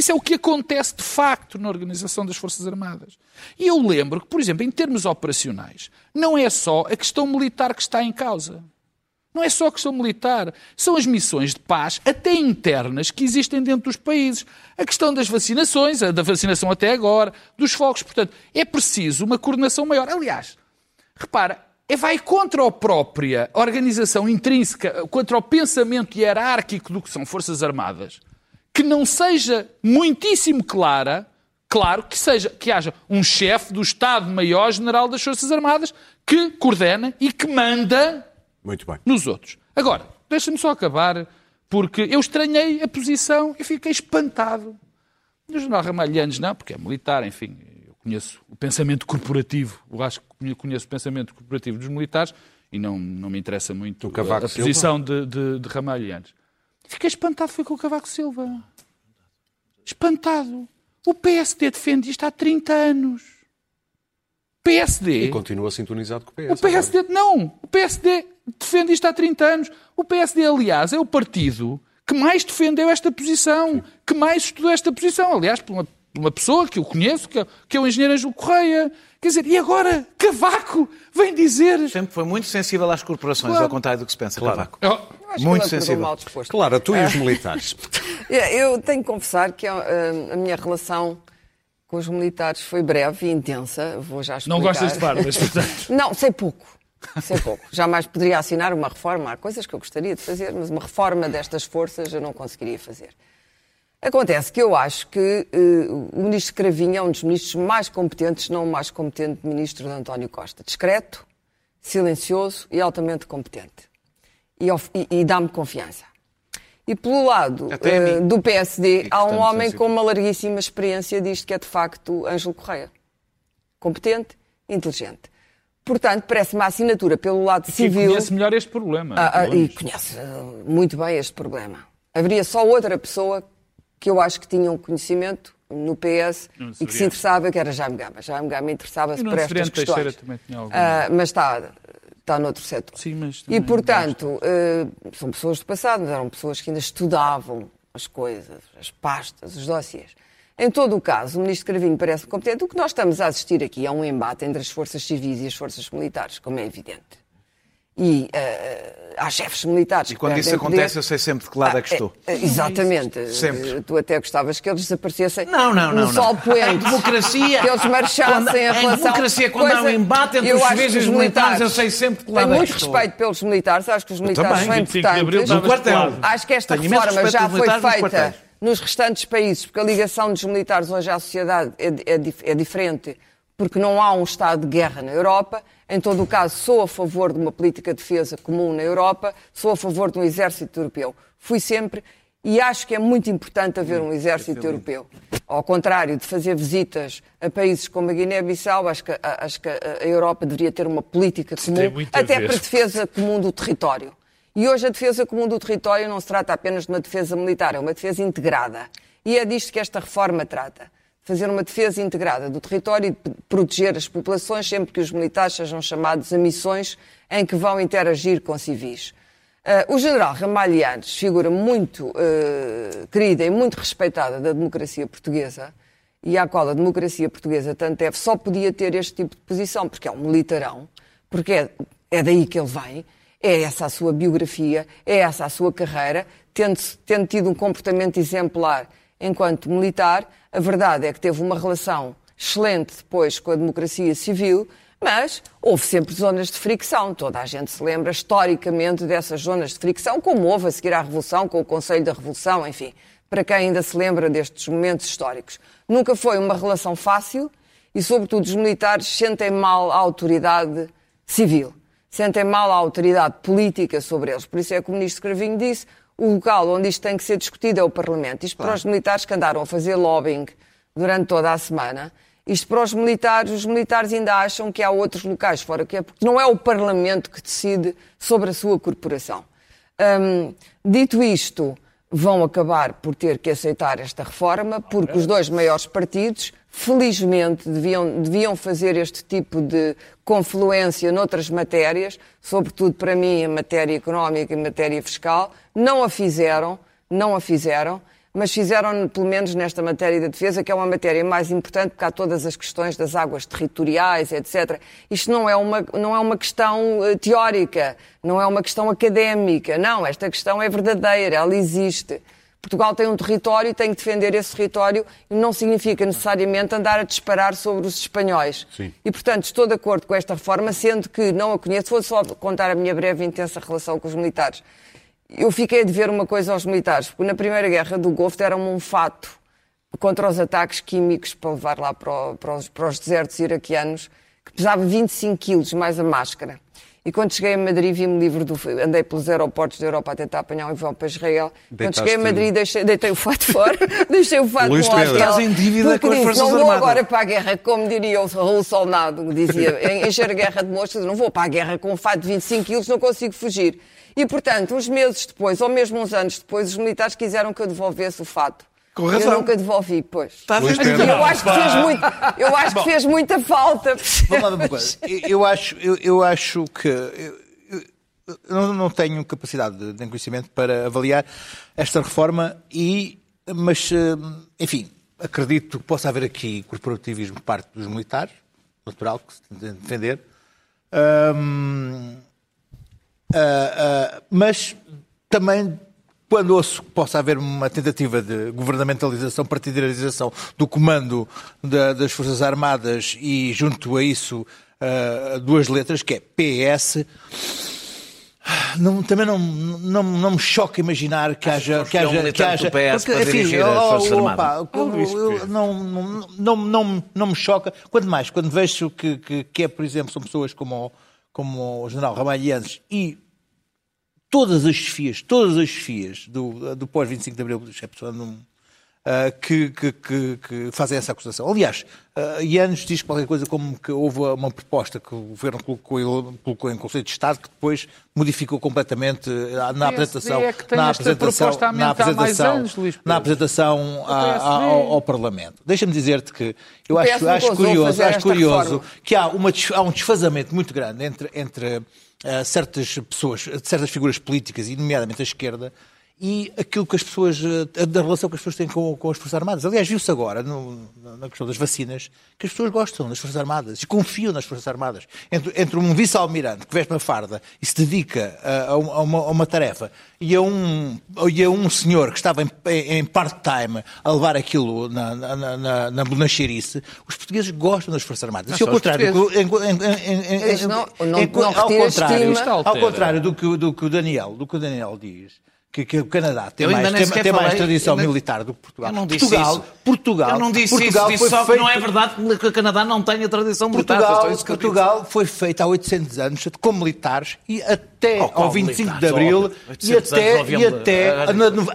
Isso é o que acontece de facto na organização das Forças Armadas. E eu lembro que, por exemplo, em termos operacionais, não é só a questão militar que está em causa. Não é só a questão militar, são as missões de paz, até internas, que existem dentro dos países. A questão das vacinações, a da vacinação até agora, dos focos. Portanto, é preciso uma coordenação maior. Aliás, repara, é vai contra a própria organização intrínseca, contra o pensamento hierárquico do que são Forças Armadas, que não seja muitíssimo clara, claro, que, seja, que haja um chefe do Estado-Maior-General das Forças Armadas que coordena e que manda Muito bem. nos outros. Agora, deixa-me só acabar, porque eu estranhei a posição e fiquei espantado. O general Ramalhantes não, porque é militar, enfim, eu conheço o pensamento corporativo, eu acho que conheço o pensamento corporativo dos militares e não, não me interessa muito a, posição de, de, de Ramalhantes. Fiquei espantado, foi com o Cavaco Silva. Espantado. O PSD defende isto há 30 anos. PSD. E continua sintonizado com o PS. O PSD, não, o PSD defende isto há 30 anos. O PSD, aliás, é o partido que mais defendeu esta posição, que mais estudou esta posição. Aliás, por uma, por uma pessoa que eu conheço, que é, que é o engenheiro Ângelo Correia. Quer dizer, e agora Cavaco vem dizer. Sempre foi muito sensível às corporações, Claro. ao contrário do que se pensa, Cavaco. Oh, Eu acho que Muito acordou sensível. mal disposto. Claro, tu e os militares. Eu tenho que confessar que eh, a minha relação com os militares foi breve e intensa. Vou já explicar. não gostas de fardas, portanto. Não, sei pouco. Sei pouco. Jamais poderia assinar uma reforma. Há coisas que eu gostaria de fazer, mas uma reforma destas forças eu não conseguiria fazer. Acontece que eu acho que eh, o ministro Cravinho é um dos ministros mais competentes, não o mais competente ministro de António Costa. Discreto, silencioso e altamente competente. E, e- e dá-me confiança. E pelo lado eh, mim. do PSD, há um homem sensível. com uma larguíssima experiência disto, que é de facto Ângelo Correia. Competente, inteligente. Portanto, parece-me a assinatura pelo lado Que civil. conhece melhor este problema. Ah, ah, e conhece ah, muito bem este problema. Haveria só outra pessoa que eu acho que tinha um conhecimento no PS e que se interessava, que era Jaime Gama. Jaime Gama interessava-se por estas questões. também tinha algum- Ah, mas está, está noutro setor. Sim, mas e, portanto, ah, são pessoas do passado, mas eram pessoas que ainda estudavam as coisas, as pastas, os dossiês. Em todo o caso, o ministro Cravinho parece competente. O que nós estamos a assistir aqui é um embate entre as forças civis e as forças militares, como é evidente e uh, há chefes militares. E quando isso acontece, eu sei sempre de que lado ah, é que estou. É, exatamente. Sempre. Tu até gostavas que eles desaparecessem não, não, no não, sol poente. Em democracia. Que eles marchassem quando, em relação. Em democracia, quando há um embate entre os civis e os militares, eu sei sempre de que lado é que estou. Tenho muito respeito pelos militares, acho que os militares são importantes. No quartel. Acho que esta Tenho reforma já foi feita nos restantes países, porque a ligação dos militares hoje à sociedade é, é, é diferente, porque não há um estado de guerra na Europa em todo o caso, sou a favor de uma política de defesa comum na Europa, sou a favor de um exército europeu. Fui sempre e acho que é muito importante haver um exército europeu. Ao contrário de fazer visitas a países como a Guiné-Bissau, acho que, acho que a Europa deveria ter uma política comum, até para a defesa comum do território. E hoje a defesa comum do território não se trata apenas de uma defesa militar, é uma defesa integrada. E é disto que esta reforma trata fazer uma defesa integrada do território e proteger as populações sempre que os militares sejam chamados a missões em que vão interagir com civis. Uh, o general Ramalhianes, figura muito uh, querida e muito respeitada da democracia portuguesa, e à qual a democracia portuguesa tanto deve, só podia ter este tipo de posição, porque é um militarão, porque é, é daí que ele vem, é essa a sua biografia, é essa a sua carreira, tendo, tendo tido um comportamento exemplar enquanto militar, a verdade é que teve uma relação excelente depois com a democracia civil, mas houve sempre zonas de fricção. Toda a gente se lembra historicamente dessas zonas de fricção, como houve a seguir à Revolução, com o Conselho da Revolução, enfim, para quem ainda se lembra destes momentos históricos. Nunca foi uma relação fácil e, sobretudo, os militares sentem mal a autoridade civil, sentem mal a autoridade política sobre eles. Por isso é que o ministro Cravinho disse o local onde isto tem que ser discutido é o Parlamento. Isto claro. para os militares que andaram a fazer lobbying durante toda a semana. Isto para os militares, os militares ainda acham que há outros locais fora que é porque não é o Parlamento que decide sobre a sua corporação. Hum, dito isto, vão acabar por ter que aceitar esta reforma, porque os dois maiores partidos felizmente, deviam, deviam fazer este tipo de confluência noutras matérias, sobretudo para mim em matéria económica e matéria fiscal. Não a fizeram, não a fizeram, mas fizeram pelo menos nesta matéria da defesa, que é uma matéria mais importante, porque há todas as questões das águas territoriais, etc. Isto não é uma, não é uma questão eh, teórica, não é uma questão académica, não, esta questão é verdadeira, ela existe. Portugal tem um território e tem que defender esse território e não significa necessariamente andar a disparar sobre os espanhóis. Sim. E, portanto, estou de acordo com esta reforma, sendo que não a conheço. Vou só contar a minha breve e intensa relação com os militares. Eu fiquei de ver uma coisa aos militares, porque na Primeira Guerra do Golfo deram-me um fato contra os ataques químicos para levar lá para, o, para, os, para os desertos iraquianos, que pesava 25 quilos, mais a máscara. E quando cheguei a Madrid, vi-me livre do. Andei pelos aeroportos da Europa a tentar apanhar um avião para Israel. Quando cheguei a Madrid, deixei, deitei o fato fora, deixei o fato Luís no hotel. Estás em dívida com as Forças Não vou agora para a guerra, como diria o Raul Solnado, dizia, encher a guerra de mostras, não vou para a guerra com um fato de 25 quilos, não consigo fugir. E, portanto, uns meses depois, ou mesmo uns anos depois, os militares quiseram que eu devolvesse o fato. Com razão. Eu nunca devolvi, pois. Está eu acho que fez muito, eu acho que fez muita falta. Vamos lá uma coisa. Eu acho, eu, eu acho que eu, eu não tenho capacidade de, de conhecimento para avaliar esta reforma e, mas, eh, enfim, acredito que possa haver aqui corporativismo por parte dos militares, natural que se tem de defender. Um, uh, uh, mas também quando ouço que possa haver uma tentativa de governamentalização, partidarização do comando da, das Forças Armadas e, junto a isso, uh, duas letras, que é PS, não, também não, não, não me choca imaginar que haja. Que haja, que haja porque, enfim, oh, opa, não, não, não, não, não me choca. Quanto mais, quando vejo que, que, que é, por exemplo, são pessoas como, como o general Ramalhianes e todas as chefias, todas as chefias do, do pós-25 de Abril, exceptuando um, Uh, que, que, que, que, fazem essa acusação. Aliás, uh, Ianes diz qualquer coisa como que houve uma proposta que o governo colocou, colocou em Conselho de Estado que depois modificou completamente na apresentação, é na apresentação, na apresentação, anos, na apresentação ao, ao, Parlamento. Deixa-me dizer-te que eu acho, acho curioso, acho curioso que há, uma, há um desfazamento muito grande entre, entre certas pessoas, certas figuras políticas, e nomeadamente a esquerda, e aquilo que as pessoas, eh, da relação que as pessoas têm com, com as Forças Armadas. Aliás, viu-se agora, no, na questão das vacinas, que as pessoas gostam das Forças Armadas e confiam nas Forças Armadas. Entre, entre um vice-almirante que veste uma farda e se dedica a, a, uma, a uma, tarefa e a um, e a um senhor que estava em, em part-time a levar aquilo na, na, na, na bonacheirice, os portugueses gostam das Forças Armadas. Não, ao contrário, ao contrário do que, do que o Daniel, do que o Daniel diz, que, que, o Canadá tem, mais, tem, tem mais tradição ainda... militar do que Portugal. Eu não disse Portugal, isso. Portugal, eu não disse Portugal isso, disse só feito... que não é verdade que o Canadá não tenha tradição militar. Portugal, Portugal foi feito há 800 anos com militares e até oh, ao 25 militares, de Abril e até, e até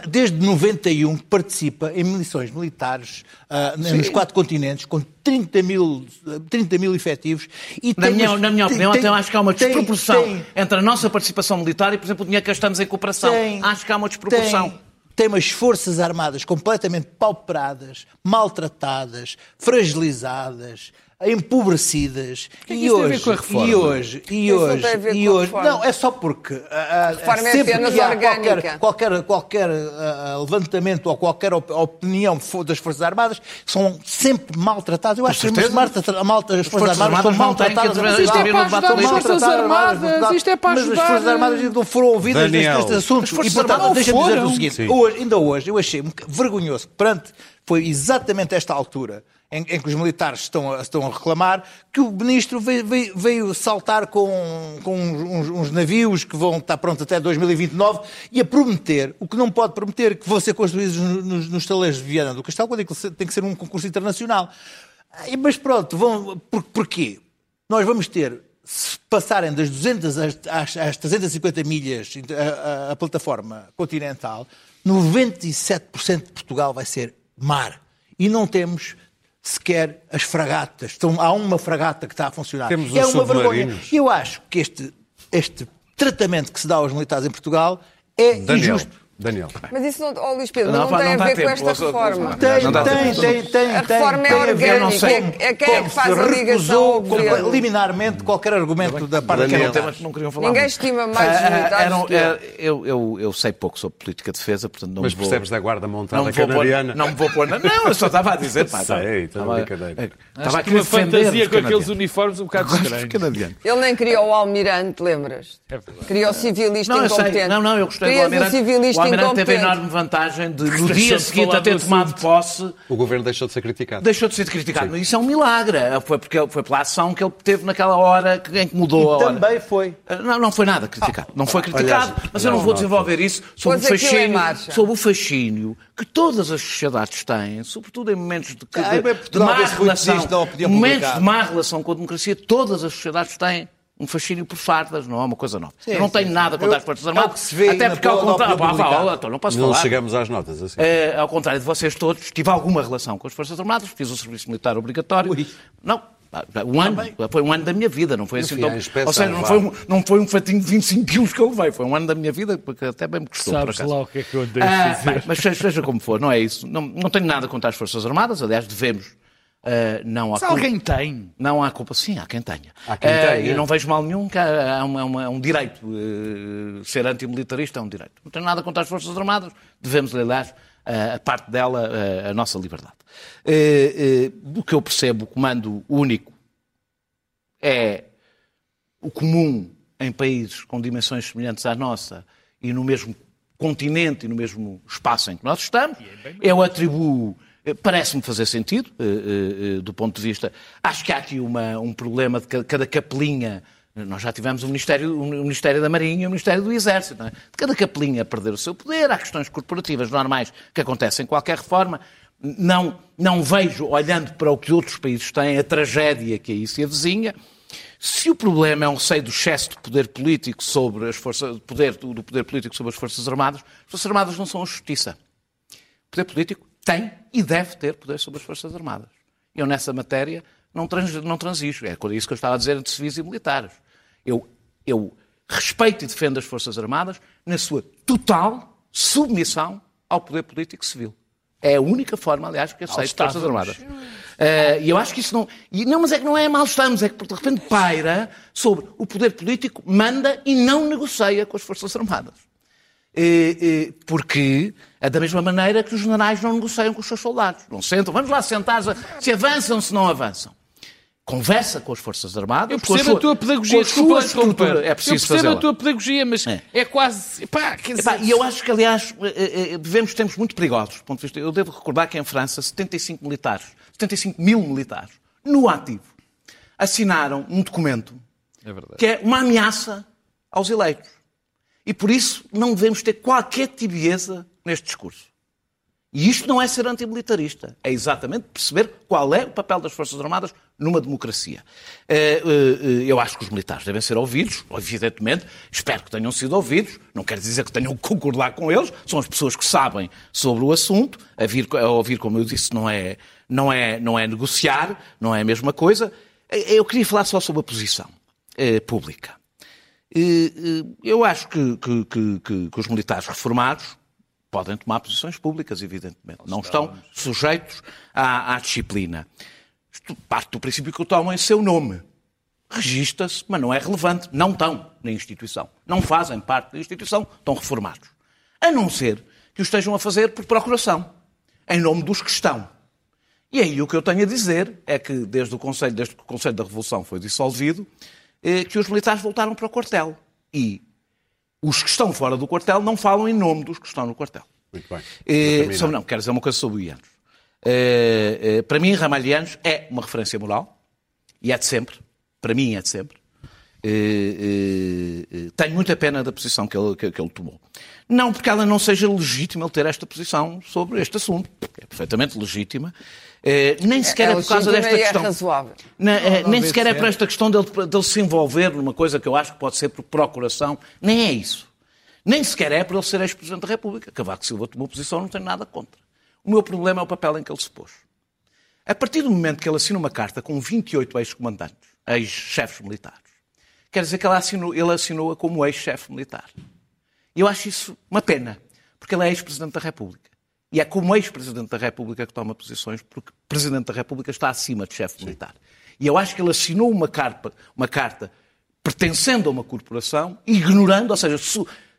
desde 91 participa em missões militares uh, nos quatro continentes com 30 mil, 30 mil efetivos. E na, minha, na minha opinião, tem, até acho que há uma desproporção tem, entre a nossa participação militar e, por exemplo, o dinheiro que gastamos em cooperação. Tem, acho que há uma desproporção. Tem, tem umas forças armadas completamente pauperadas, maltratadas, fragilizadas, empobrecidas. Que é e, hoje, e hoje? E hoje? e hoje? não é só porque a, reforma sempre é que há qualquer qualquer, qualquer uh, levantamento ou qualquer opinião das forças armadas são sempre maltratadas. Eu acho que as, malta, as forças armadas são maltratadas. mas isto é para ajudar as forças armadas isto é para ajudar mas as forças armadas não foram ouvidas nestes assuntos e portanto deixa-me dizer o seguinte. Hoje, ainda hoje eu achei vergonhoso perante foi exatamente esta altura em, em, que os militares estão a, estão a reclamar, que o ministro veio, veio, saltar com, com uns, uns, navios que vão estar prontos até 2029 e a prometer, o que não pode prometer, que vão ser construídos nos, nos de Viana do Castelo, quando é tem que ser um concurso internacional. Mas pronto, vão, por, porquê? Nós vamos ter, se passarem das 200 às, às, às 350 milhas a, a, a plataforma continental, 97% de Portugal vai ser mar. E não temos sequer as fragatas. Então, há uma fragata que está a funcionar. Temos é uma vergonha. Eu acho que este, este tratamento que se dá aos militares em Portugal é Daniel. injusto. Daniel. Mas isso não, oh, Luís Pedro, não, não, tem a ver com esta reforma. Tem, tem, tem, tem. A reforma é orgânica. É, é quem é que faz a ligação ao governo. liminarmente qualquer argumento da parte Daniel, que não, não queriam falar. Ninguém estima mais os militares é, eu, eu, eu sei pouco sobre política de defesa, portanto não Mas vou... percebes da guarda montada canadiana? não me vou pôr... Não, eu só estava a dizer... Pá, sei, estava a brincadeira. Estava aqui uma fantasia com aqueles uniformes um bocado estranhos. Ele nem criou o almirante, lembras? Criou o civilista incompetente. Não, não, eu gostei do almirante. O almirante teve enorme enorme vantagem de, no dia seguinte a ter tomado posse. O governo deixou de ser criticado. Deixou de ser criticado. Sim. Isso é um milagre. Foi, porque, foi pela ação que ele teve naquela hora em que mudou e a hora. também foi. Ah, não, não foi nada criticado. Não foi criticado. Aliás, mas eu não, vou desenvolver isso sobre o, fascínio, sobre o fascínio que todas as sociedades têm, sobretudo em momentos de, de, ah, de, de má relação, momentos de má relação com a democracia, todas as sociedades têm um fascínio por fardas, não é uma coisa nova. Sim, eu não tenho sim. nada contra as Forças Armadas, é até porque ao contrário, pá, pá, então não posso não falar. chegamos às notas assim. É, ao contrário de vocês todos, tive alguma relação com as Forças Armadas, fiz o serviço militar obrigatório. Ui. Não, um ano, foi um ano da minha vida, não foi assim tão... Ou seja, não foi, um, não foi um fatinho de 25 quilos que eu levei, foi um ano da minha vida, porque até bem me custou, Sabes lá o que é que eu andei a ah, bem, Mas seja como for, não é isso. Não, não tenho nada contra as Forças Armadas, aliás, devemos Uh, não há Se alguém tem. Não há culpa. Sim, há quem tenha. Há quem uh, tenha. E não vejo mal nenhum, que há, há, uma, é um direito. Uh, ser antimilitarista é um direito. Não tenho nada contra as Forças Armadas. Devemos, aliás, a parte dela, a nossa liberdade. o que eu percebo, o comando único é o comum em países com dimensões semelhantes à nossa e no mesmo continente e no mesmo espaço em que nós estamos. É eu atribuo parece-me fazer sentido, uh, uh, do ponto de vista. Acho que há aqui uma, um problema de cada capelinha. Nós já tivemos o Ministério, o Ministério da Marinha e o Ministério do Exército. É? De cada capelinha perder o seu poder, há questões corporativas normais que acontecem em qualquer reforma. Não, não vejo, olhando para o que outros países têm, a tragédia que aí se avizinha. Se o problema é um receio do excesso de poder político sobre as forças, poder, do poder político sobre as Forças Armadas, as Forças Armadas não são a justiça. O poder político tem e deve ter poder sobre as Forças Armadas. Eu, nessa matéria, não, trans, não transijo. É isso que eu estava a dizer entre civis e militares. Eu, eu respeito e defendo as Forças Armadas na sua total submissão ao poder político civil. É a única forma, aliás, que aceito as Forças Armadas. Uh, e eu acho que isso não. E, não, mas é que não é mal estamos, é que de repente paira sobre o poder político, manda e não negocia com as Forças Armadas. porque é da mesma maneira que os generais não negociam com os seus soldados. Não sentam, vamos lá sentar, se avançam, se não avançam. Conversa com as Forças Armadas. Eu percebo a, sua, tua pedagogia, desculpa É preciso Eu percebo a tua pedagogia, mas é, é quase. Epá, quer dizer... E eu acho que, aliás, eh, eh, vivemos tempos muito perigosos. Do ponto de vista. Eu devo recordar que em França, 75 militares, 75 mil militares, no ativo, assinaram um documento é que é uma ameaça aos eleitos. E por isso não devemos ter qualquer tibieza neste discurso. E isto não é ser antimilitarista, é exatamente perceber qual é o papel das Forças Armadas numa democracia. Eh, eh, eu acho que os militares devem ser ouvidos, evidentemente, espero que tenham sido ouvidos, não quer dizer que tenham que concordar com eles, são as pessoas que sabem sobre o assunto, a, vir, a ouvir, como eu disse, não é, não, é, não é negociar, não é a mesma coisa. Eh, eu queria falar só sobre a posição pública. Eu acho que, que, que, que os militares reformados podem tomar posições públicas, evidentemente. Não estão sujeitos à, à disciplina. Isto parte do princípio que o tomam em seu nome. Registra-se, mas não é relevante. Não estão na instituição. Não fazem parte da instituição, estão reformados. A não ser que o estejam a fazer por procuração, em nome dos que estão. E aí o que eu tenho a dizer é que desde o Conselho, desde que o Conselho da Revolução foi dissolvido, eh, que os militares voltaram para o quartel. E os que estão fora do quartel não falam em nome dos que estão no quartel. Muito bem. Eh, sobre, não, quero dizer uma coisa sobre o Ianos. Eh, eh, para mim, Ramalhianos é uma referência moral, e é de sempre. Para mim, é de sempre. Tenho muita pena da posição que ele, que, que ele tomou. Não porque ela não seja legítima ele ter esta posição sobre este assunto. É perfeitamente legítima. Eh, nem sequer é, é por causa desta é questão. Razoável. Na, eh, nem sequer é por esta questão dele, dele se envolver numa coisa que eu acho que pode ser por procuração. Nem é isso. Nem sequer é por ele ser ex-presidente da República. Cavaco Silva tomou posição, não tenho nada contra. O meu problema é o papel em que ele se pôs. A partir do momento que ele assina uma carta com 28 ex-comandantes, ex-chefes militares, quer dizer que ele assinou, ele assinou-a como ex-chefe militar. E eu acho isso uma pena, porque ele é ex-presidente da República. E é como ex-presidente da República que toma posições, porque o presidente da República está acima de chefe militar. E eu acho que ele assinou uma carta, uma carta pertencendo a uma corporação, ignorando, ou seja,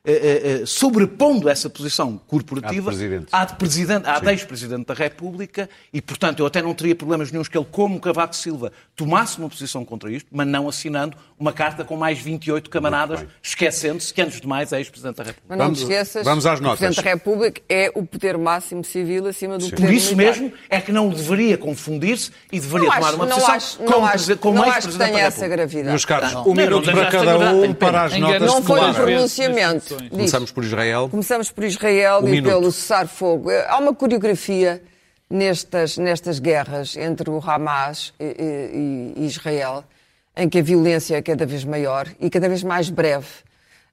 eh, eh, eh, sobrepondo essa posição corporativa à de presidente, à de ex-presidente da República e, portanto, eu até não teria problemas nenhums que ele, como Cavaco Silva, tomasse uma posição contra isto, mas não assinando uma carta com mais 28 camaradas, esquecendo-se que, antes de mais, é ex-presidente da República. Mas não vamos, esqueças, vamos às notas. o Presidente da República é o poder máximo civil acima do Sim. poder Por isso militar. mesmo é que não deveria confundir-se e deveria não tomar acho, uma posição acho, como, acho, como ex-presidente da República. essa gravidade. Meus caros, um minuto para cada um para as notas Não foi um pronunciamento. Começamos por Israel. Começamos por Israel um e minuto. pelo cessar-fogo. Há uma coreografia nestas, nestas guerras entre o Hamas e, e, e, Israel, em que a violência é cada vez maior e cada vez mais breve.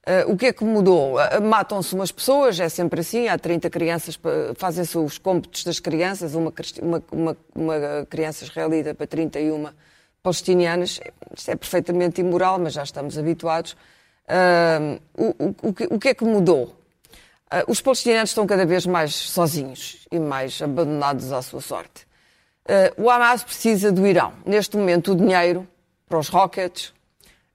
Uh, o que é que mudou? Uh, Matam-se umas pessoas, é sempre assim, há 30 crianças, fazem-se os cômputos das crianças, uma, uma, uma, uma criança israelita para 31 palestinianas. Isto é perfeitamente imoral, mas já estamos habituados. Uh, o, o, que, o que é que mudou? Ah, os palestinianos estão cada vez mais sozinhos e mais abandonados à sua sorte. Ah, o Hamas precisa do Irão. Neste momento, o dinheiro para os rockets,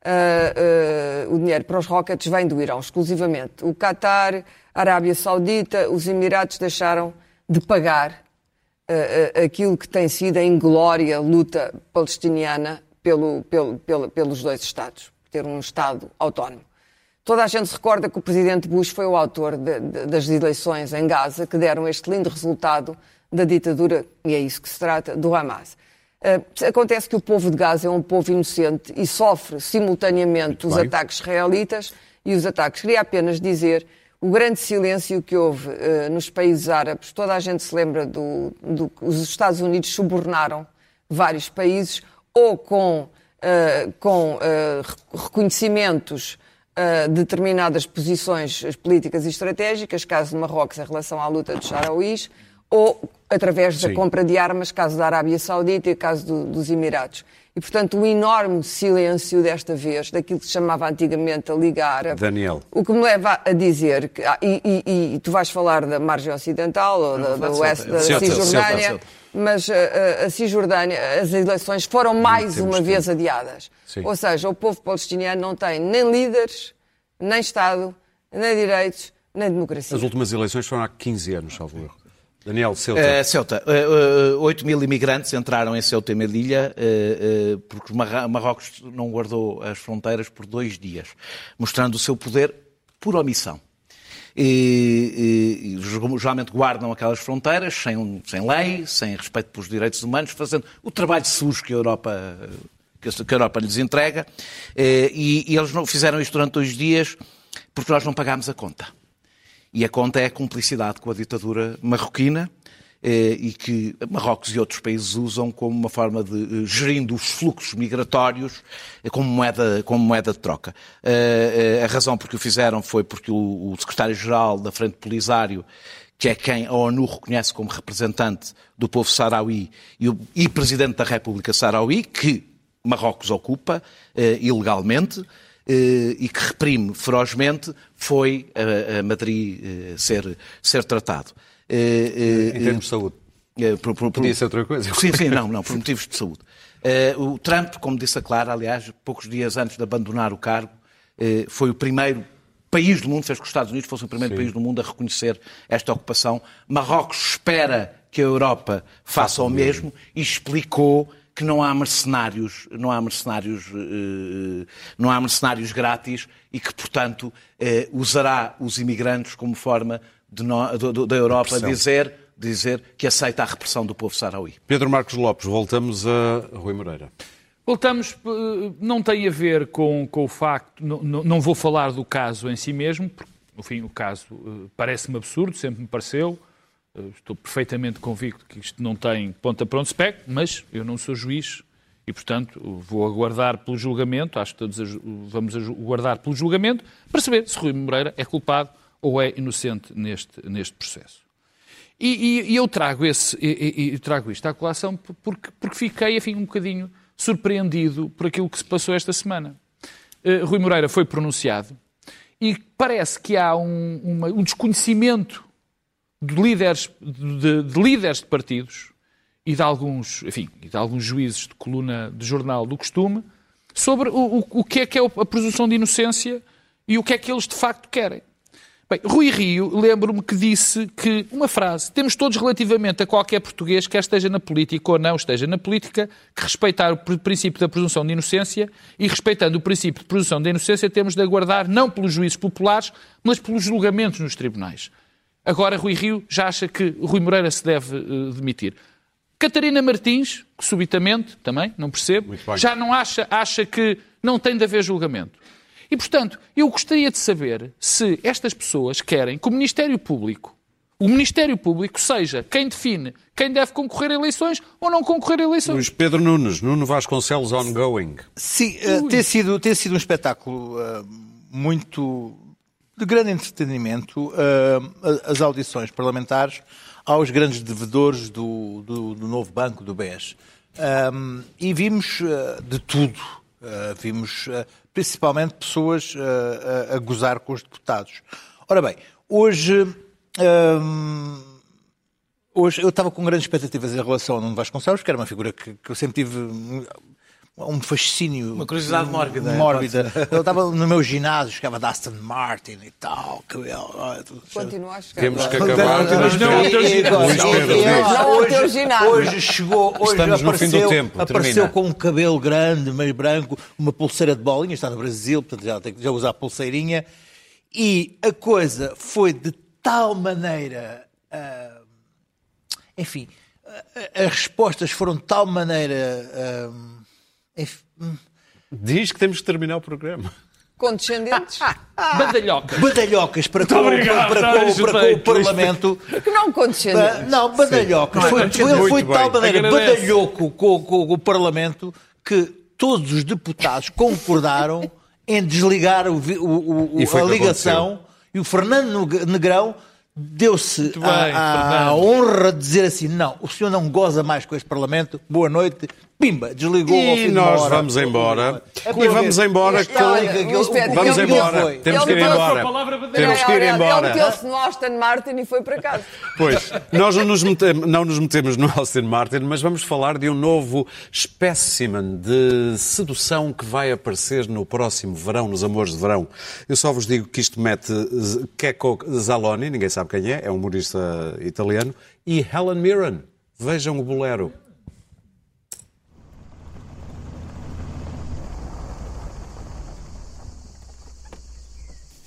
uh, uh, o dinheiro para os rockets vem do Irão exclusivamente. O Qatar, a Arábia Saudita, os Emirados deixaram de pagar uh, aquilo que tem sido a inglória luta palestiniana pelo, pelo, pelo, pelos dois Estados, ter um Estado autónomo. Toda a gente se recorda que o presidente Bush foi o autor de, de, das eleições em Gaza que deram este lindo resultado da ditadura, e é isso que se trata, do Hamas. Uh, acontece que o povo de Gaza é um povo inocente e sofre simultaneamente Muito os bem. ataques israelitas e os ataques. Queria apenas dizer o grande silêncio que houve uh, nos países árabes. Toda a gente se lembra do, do que os Estados Unidos subornaram vários países ou com, uh, com reconhecimentos uh, determinadas posições políticas e estratégicas, caso de Marrocos em relação à luta dos Sarauís, ou através da Sim. compra de armas, caso da Arábia Saudita e caso do, dos Emirados. E, portanto, o enorme silêncio desta vez, daquilo que se chamava antigamente a Liga Árabe. Daniel. O que me leva a dizer, que, ah, e, e, e, tu vais falar da margem ocidental, ou da, da oeste, da Cisjordânia, mas a, ah, ah, a Cisjordânia, as eleições foram mais uma vez adiadas. Sim. Ou seja, o povo palestiniano não tem nem líderes, nem Estado, nem direitos, nem democracia. As últimas eleições foram há 15 anos, salvo erro. Daniel, Ceuta. Uh, Ceuta, uh, uh, 8 mil imigrantes entraram em Ceuta e Melilla uh, porque Marrocos não guardou as fronteiras por dois dias, mostrando o seu poder por omissão. E, e, geralmente guardam aquelas fronteiras sem, sem lei, sem respeito pelos direitos humanos, fazendo o trabalho sujo que a Europa, que a Europa lhes entrega. E, e eles não fizeram isto durante dois dias porque nós não pagámos a conta. E a conta é a cumplicidade com a ditadura marroquina e que Marrocos e outros países usam como uma forma de eh, gerindo os fluxos migratórios eh, como moeda, como moeda de troca. A razão por que o fizeram foi porque o secretário-geral da Frente Polisário que é quem a ONU reconhece como representante do povo sarauí e, o, e presidente da República Sarauí, que Marrocos ocupa ilegalmente, eh, e que reprime ferozmente foi a, Madrid eh, ser, ser tratado. Eh, em termos de saúde. Por, por, Podia ser outra coisa. Sim, sim, não, não, por motivos de saúde. O Trump, como disse a Clara, aliás, poucos dias antes de abandonar o cargo, foi o primeiro país do mundo, fez que os Estados Unidos fossem o primeiro Sim. país do mundo a reconhecer esta ocupação. Marrocos espera que a Europa faça o mesmo e explicou que não há mercenários, não há mercenários, não há mercenários grátis e que, portanto, usará os imigrantes como forma de no, da Europa dizer, dizer que aceita a repressão do povo sarauí. Pedro Marcos Lopes, voltamos a Rui Moreira. Voltamos, eh, não tem a ver com, com o facto, não, não vou falar do caso em si mesmo, porque, enfim, o caso parece-me absurdo, sempre me pareceu, estou perfeitamente convicto que isto não tem ponta para onde se pega, mas eu não sou juiz e, portanto, vou aguardar pelo julgamento, acho que todos vamos aguardar pelo julgamento, para saber se Rui Moreira é culpado ou é inocente neste, neste processo. E, e, e eu trago, esse, e, e, trago isto à colação porque, porque fiquei, enfim, um bocadinho surpreendido por aquilo que se passou esta semana. Uh, Rui Moreira foi pronunciado e parece que há um, uma, um desconhecimento de líderes de, de, líderes de partidos e de alguns, enfim, de alguns juízes de coluna de jornal do costume sobre o, o, o que é que é a presunção de inocência e o que é que eles de facto querem. Bem, Rui Rio, lembro-me que disse que, uma frase, temos todos relativamente a qualquer português, quer esteja na política ou não esteja na política, que respeitar o princípio da presunção de inocência e, respeitando o princípio de presunção de inocência, temos de aguardar não pelos juízes populares, mas pelos julgamentos nos tribunais. Agora Rui Rio já acha que Rui Moreira se deve uh, demitir. Catarina Martins, que subitamente, também, não percebo, já não acha, acha que não tem de haver julgamento. E, portanto, eu gostaria de saber se estas pessoas querem que o Ministério Público, o Ministério Público seja quem define quem deve concorrer a eleições ou não concorrer a eleições. Luís Pedro Nunes, Nuno Vasconcelos ongoing. Sim, uh, tem, sido, tem sido um espetáculo uh, muito de grande entretenimento uh, as audições parlamentares aos grandes devedores do, do, do novo banco, do BES. Um, e vimos uh, de tudo. Uh, vimos principalmente pessoas a gozar com os deputados. Ora bem, hoje. Um, hoje eu estava com grandes expectativas em relação ao Nuno Vasconcelos, que era uma figura que, que eu sempre tive um fascínio. Uma curiosidade mórbida. Mórbida. Eu estava no meu ginásio, chegava da Aston Martin e tal. Que Continua a chegar. Temos que acabar. Não o teu ginásio. Hoje chegou, hoje Estamos apareceu, no fim do tempo. apareceu com um cabelo grande, meio branco, uma pulseira de bolinha, está no Brasil, portanto já tem que já usar a pulseirinha. E a coisa foi de tal maneira. Uh, enfim, as respostas foram de tal maneira. Uh, Diz que temos que terminar o programa. Condescendentes? Badalhocas. Badalhocas para com, obrigado, para, com, para, para com o Parlamento. Que não condescendentes. Não, badalhocas. Não, foi, foi, foi de tal maneira badalhoco com, com, com o Parlamento que todos os deputados concordaram em desligar o, o, o, a ligação e o Fernando Negrão deu-se a, a, honra de dizer assim: não, o senhor não goza mais com este Parlamento, boa noite, pimba, desligou e nós vamos embora. É e vamos embora com. Vamos embora. Temos que ir embora. Temos que ir embora. Ele meteu-se no Aston Martin e foi para casa. Pois, nós não nos, metemos, não nos metemos no Aston Martin, mas vamos falar de um novo espécimen de sedução que vai aparecer no próximo verão, nos Amores de Verão. Eu só vos digo que isto mete Keko Zaloni, ninguém sabe quem é, é um humorista italiano, e Helen Mirren. Vejam o bolero.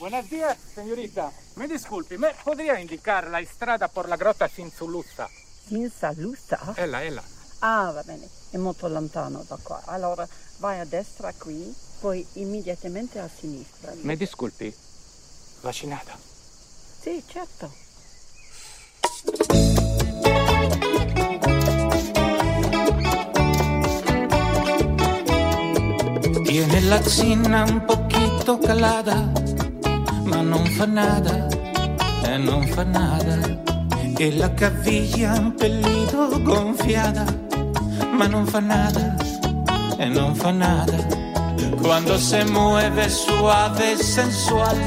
Buenos días, señorita. Me disculpi, ¿me podría indicar la strada por la grotta Sinzulussa? Sinzulussa? Ella, ella. Ah, va bene, è molto lontano da qua. Allora vai a destra qui, poi immediatamente a sinistra. Mi disculpi, vaccinata? Sì, certo. Tiene la cina un poquito calada ma non fa nada, e non fa nada. E la caviglia un pelito gonfiada, ma non fa nada, e non fa nada. Cuando se mueve suave sensual,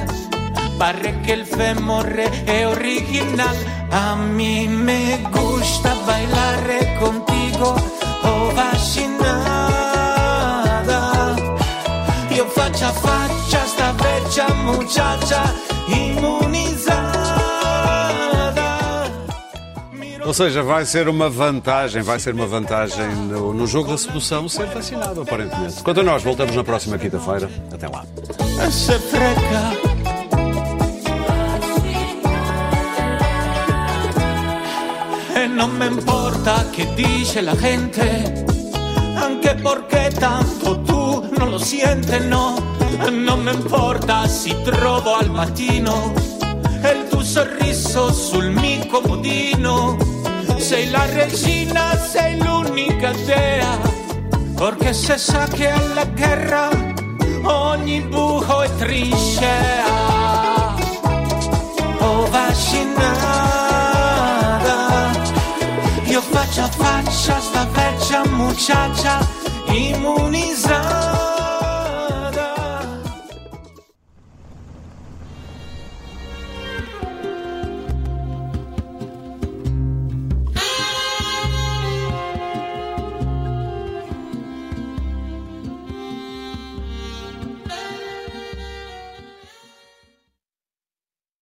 pare que el femore è original. A mí me gusta bailar contigo, oh vaccinada. Io faccia a muchacha imunizada. Ou seja, vai ser uma vantagem, vai ser uma vantagem no, no jogo da sedução ser vacinado, aparentemente. Quanto a nós, voltamos na próxima quinta-feira. Até lá. Freca. importa dice la gente, tanto lo no, non me importa si trovo al mattino il tuo sorriso sul mio comodino. Sei la regina, sei l'unica dea, perché se sa che alla guerra ogni buco è trincea. Oh vaccinata, io faccia a faccia sta vecchia muchacha immunizzata.